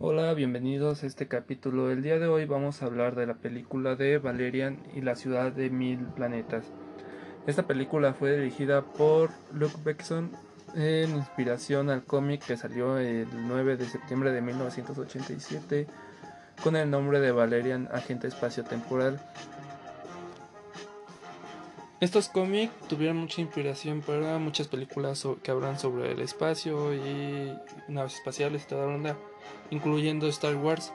Hola, bienvenidos a este capítulo. El día de hoy vamos a hablar de la película de Valerian y la ciudad de mil planetas. Esta película fue dirigida por Luke Besson en inspiración al cómic que salió el 9 de septiembre de 1987 con el nombre de Valerian Agente Espacio-Temporal. Estos cómics tuvieron mucha inspiración para muchas películas que hablan sobre el espacio y naves espaciales y toda la onda, incluyendo Star Wars.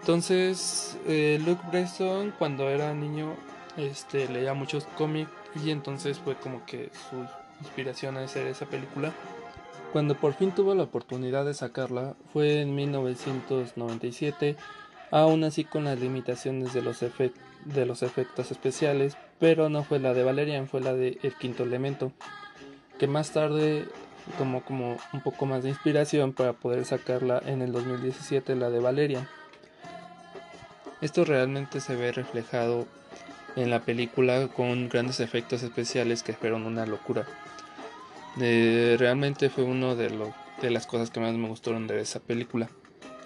Entonces, eh, Luke Bresson cuando era niño este, leía muchos cómics y entonces fue como que su inspiración a hacer esa película. Cuando por fin tuvo la oportunidad de sacarla fue en 1997, aún así con las limitaciones de los, efectos especiales, pero no fue la de Valerian, fue la de El Quinto Elemento, que más tarde tomó como un poco más de inspiración para poder sacarla en el 2017, la de Valerian. Esto realmente se ve reflejado en la película con grandes efectos especiales que fueron una locura. Eh, realmente fue de, de las cosas que más me gustaron de esa película.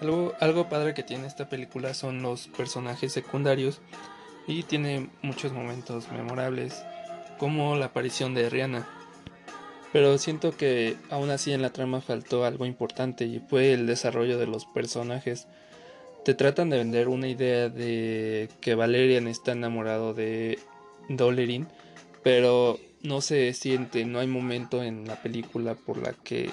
Algo, algo padre que tiene esta película son los personajes secundarios y tiene muchos momentos memorables, como la aparición de Rihanna. Pero siento que aún así en la trama faltó algo importante y fue el desarrollo de los personajes. Te tratan de vender una idea de que Valerian está enamorado de Dolerin, pero no se siente, no hay momento en la película por la que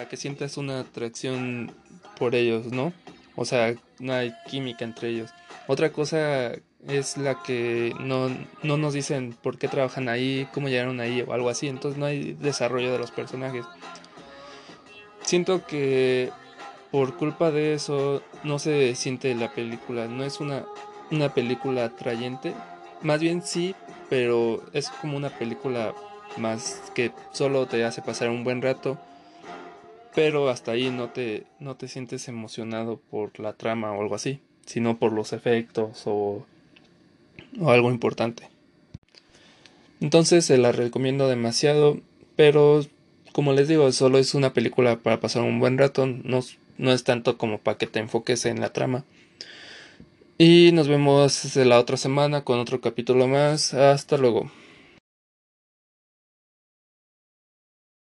la que sientas una atracción por ellos, ¿no? O sea, no hay química entre ellos. Otra cosa es la que no, no nos dicen por qué trabajan ahí, cómo llegaron ahí o algo así. Entonces no hay desarrollo de los personajes. Siento que por culpa de eso no se siente la película. No es una, una película atrayente. Más bien sí, pero es como una película más que solo te hace pasar un buen rato. Pero hasta ahí no te, no te sientes emocionado por la trama o algo así, sino por los efectos o, algo importante. Entonces se la recomiendo demasiado, pero como les digo, solo es una película para pasar un buen rato, no, no es tanto como para que te enfoques en la trama. Y nos vemos la otra semana con otro capítulo más. Hasta luego.